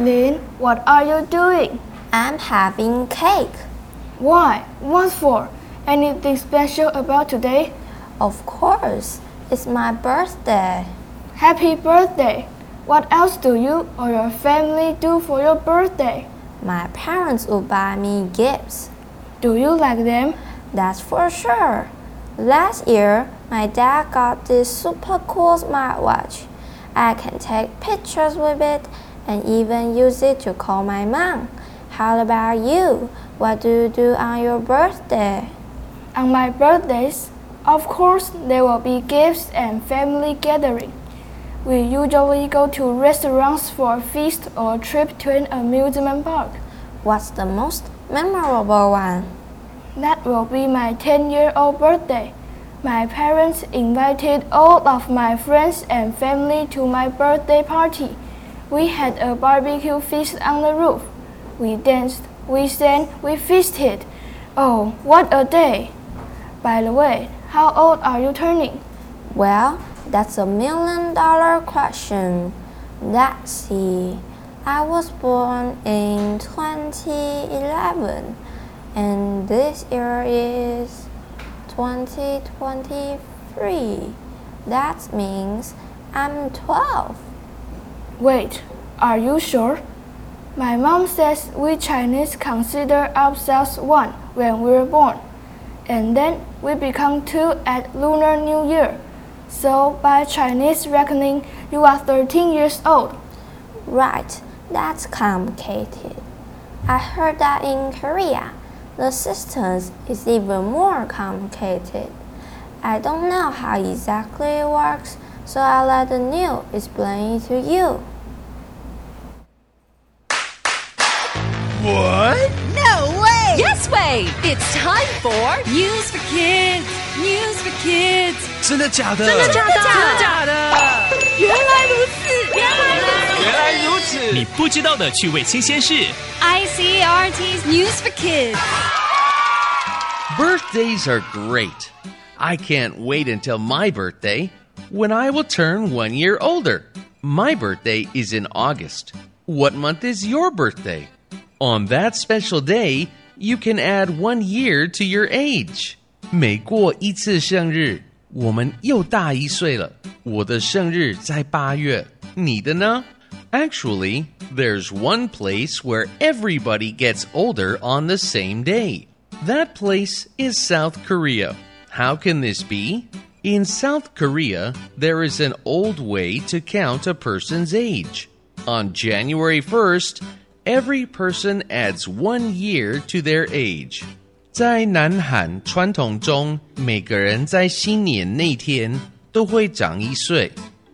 What are you doing? I'm having cake. Why? What for? Anything special about today? Of course, it's my birthday. Happy birthday! What else do you or your family do for your birthday? My parents will buy me gifts. Do you like them? That's for sure. Last year, my dad got this super cool smartwatch. I can take pictures with it and even use it to call my mom. How about you? What do you do on your birthday? On my birthdays, of course, there will be gifts and family gathering. We usually go to restaurants for a feast or a trip to an amusement park. What's the most memorable one? That will be my 10 year old birthday. My parents invited all of my friends and family to my birthday party. We had a barbecue feast on the roof. We danced, we sang, we feasted. Oh, what a day! By the way, how old are you turning? Well, that's a million dollar question. Let's see. I was born in 2011 and this year is 2023. That means I'm 12. Wait, are you sure? My mom says we Chinese consider ourselves one when we're born, and then we become two at Lunar New Year. So, by Chinese reckoning, you are 13 years old. Right, that's complicated. I heard that in Korea, the system is even more complicated. I don't know how exactly it works, so I'll let the new explain it to you. What? No way! Yes way! It's time for News for Kids! News for Kids! 真的假的？真的假的？真的假的？原来如此！原来如此！原来如此！你不知道的趣味新鲜事。 ICRT's News for Kids! Birthdays are great. I can't wait until my birthday when I will turn one year older. My birthday is in August. What month is your birthday? On that special day, you can add one year to your age. 每过一次生日，我们又大一岁了。我的生日在八月，你的呢？Actually, there's one place where everybody gets older on the same day. That place is South Korea. How can this be? In South Korea, there is an old way to count a person's age. On January 1st, every person adds one year to their age. 在南韩传统中，每个人在新年那天都会长一岁。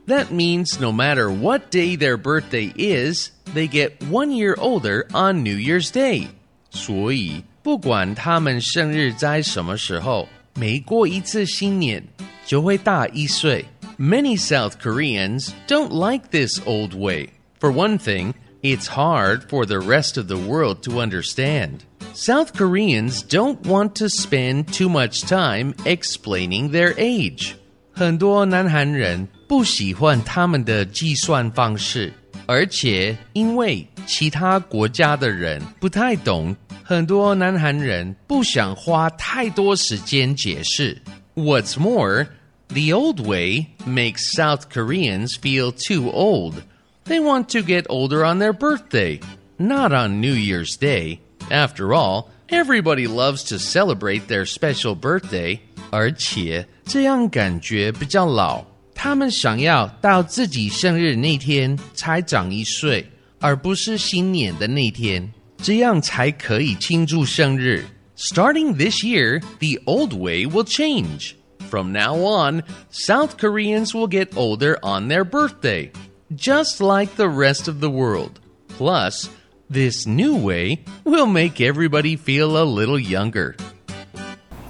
That means no matter what day their birthday is, they get one year older on New Year's Day. 所以，不管他们生日在什么时候，每过一次新年就会大一岁。Many South Koreans don't like this old way. For one thing, it's hard for the rest of the world to understand. South Koreans don't want to spend too much time explaining their age. 很多南韩人不喜欢他们的计算方式，而且因为其他国家的人不太懂，很多南韩人不想花太多时间解释。What's more, the old way makes South Koreans feel too old. They want to get older on their birthday, not on New Year's Day. After all, everybody loves to celebrate their special birthday. 而且这样感觉比较老。他们想要到自己生日那天才长一岁，而不是新年的那天，这样才可以庆祝生日。Starting this year, the old way will change. From now on, South Koreans will get older on their birthday, just like the rest of the world. Plus, this new way will make everybody feel a little younger.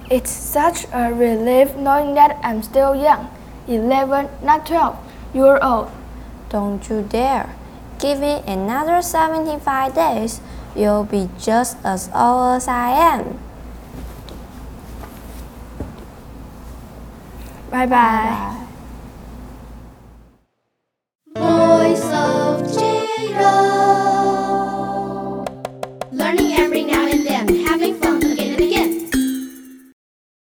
It's such a relief knowing that I'm still young, 11, not 12, year old. Don't you dare. Give it another 75 days, you'll be just as old as I am. Bye bye. Voice of